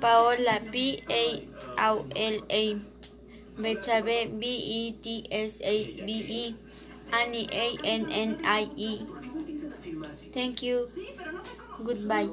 Paola, P-A-O-L-A. Betsabe, B-E-T-S-A-B-E. Annie, A-N-N-I-E. Thank you. Goodbye.